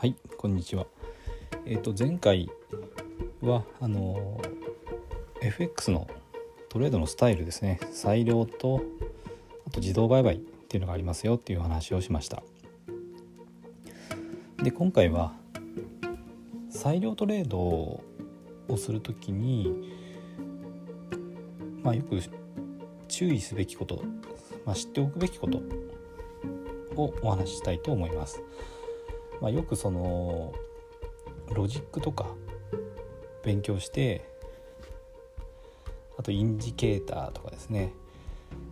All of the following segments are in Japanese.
はいこんにちは。えっ、と前回はあの FX のトレードのスタイルですね。裁量とあと自動売買っていうのがありますよっていう話をしました。で今回は裁量トレードをするときにまあよく注意すべきこと、まあ、知っておくべきことをお話ししたいと思います。まあ、よくそのロジックとか勉強してあとインジケーターとかですね。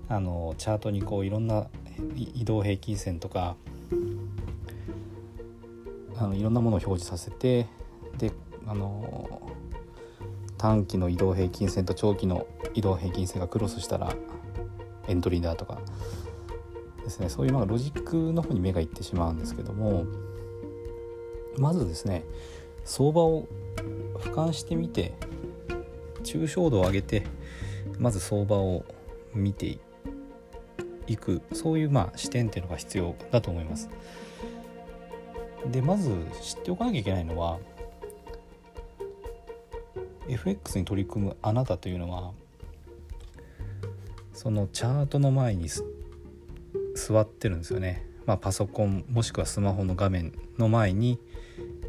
あのチャートにこういろんな移動平均線とかあのいろんなものを表示させてであの短期の移動平均線と長期の移動平均線がクロスしたらエントリーだとかですね。そういうのがロジックの方に目がいってしまうんですけども。まずですね相場を俯瞰してみて抽象度を上げてまず相場を見ていくそういうまあ視点っていうのが必要だと思います。でまず知っておかなきゃいけないのは FX に取り組むあなたというのはそのチャートの前に座ってるんですよね、まあ、パソコンもしくはスマホの画面の前に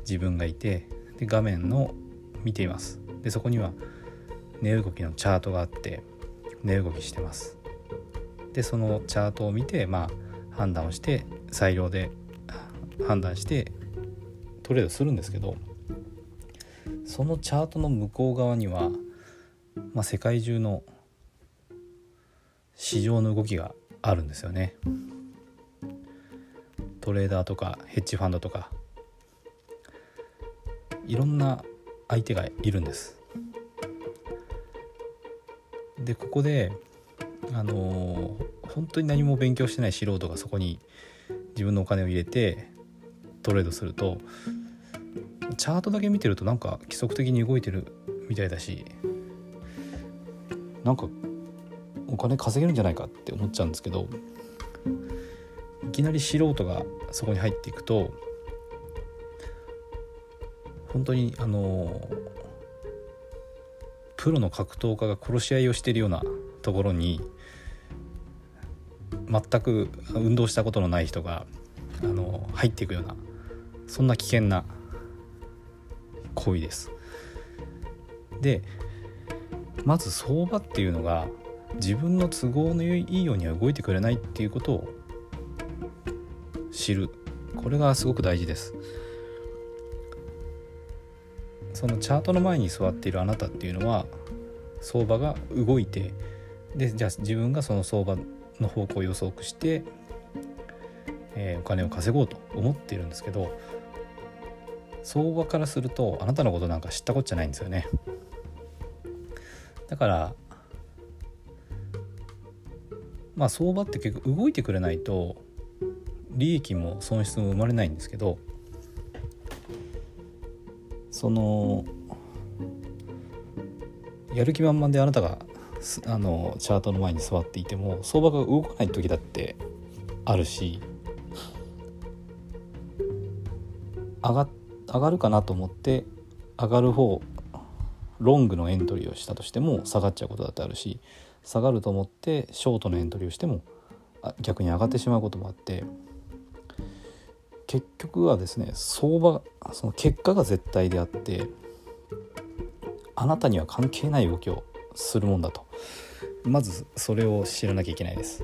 自分がいてで画面の見ています。でそこには値動きのチャートがあって値動きしてます。でそのチャートを見てまあ判断をして裁量で判断してトレードするんですけどそのチャートの向こう側には、まあ、世界中の市場の動きがあるんですよね。トレーダーとかヘッジファンドとかいろんな相手がいるんです。でここであのー、本当に何も勉強してない素人がそこに自分のお金を入れてトレードするとチャートだけ見てるとなんか規則的に動いてるみたいだしなんかお金稼げるんじゃないかって思っちゃうんですけどいきなり素人がそこに入っていくと本当にあのプロの格闘家が殺し合いをしているようなところに全く運動したことのない人があの入っていくようなそんな危険な行為です。でまず相場っていうのが自分の都合のいいようには動いてくれないっていうことを知る。これがすごく大事です。そのチャートの前に座っているあなたっていうのは相場が動いてでじゃあ自分がその相場の方向を予測して、えー、お金を稼ごうと思っているんですけど相場からするとあなたのことなんか知ったこっちゃないんですよね。だからまあ相場って結構動いてくれないと利益も損失も生まれないんですけどそのやる気満々であなたがあのチャートの前に座っていても相場が動かない時だってあるし上が上がるかなと思って上がる方ロングのエントリーをしたとしても下がっちゃうことだってあるし下がると思ってショートのエントリーをしても逆に上がってしまうこともあって結局はですね相場その結果が絶対であってあなたには関係ない動きをするもんだとまずそれを知らなきゃいけないです。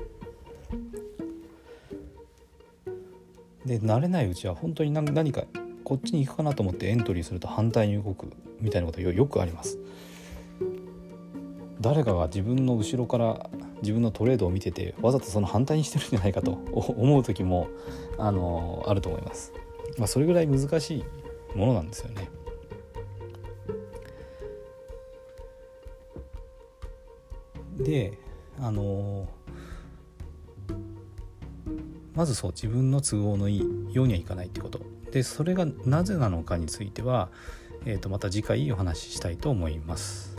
で慣れないうちは本当に何かこっちに行くかなと思ってエントリーすると反対に動くみたいなことよくあります。誰かが自分の後ろから自分のトレードを見ててわざとその反対にしてるんじゃないかと 思う時もあのあると思います。まあ、それぐらい難しいものなんですよね。であのまずそう自分の都合のいいようにはいかないってことでそれがなぜなのかについては、えー、とまた次回お話ししたいと思います。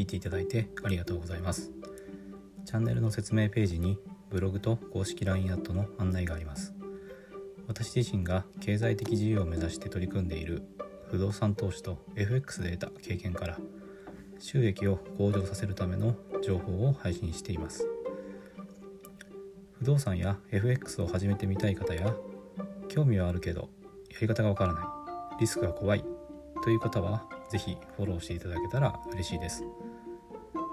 聞いていただいてありがとうございます。チャンネルの説明ページにブログと公式 LINE アットの案内があります。私自身が経済的自由を目指して取り組んでいる不動産投資と FX で得た経験から収益を向上させるための情報を配信しています。不動産や FX を始めてみたい方や興味はあるけどやり方がわからないリスクが怖いという方は是非フォローしていただけたら嬉しいです。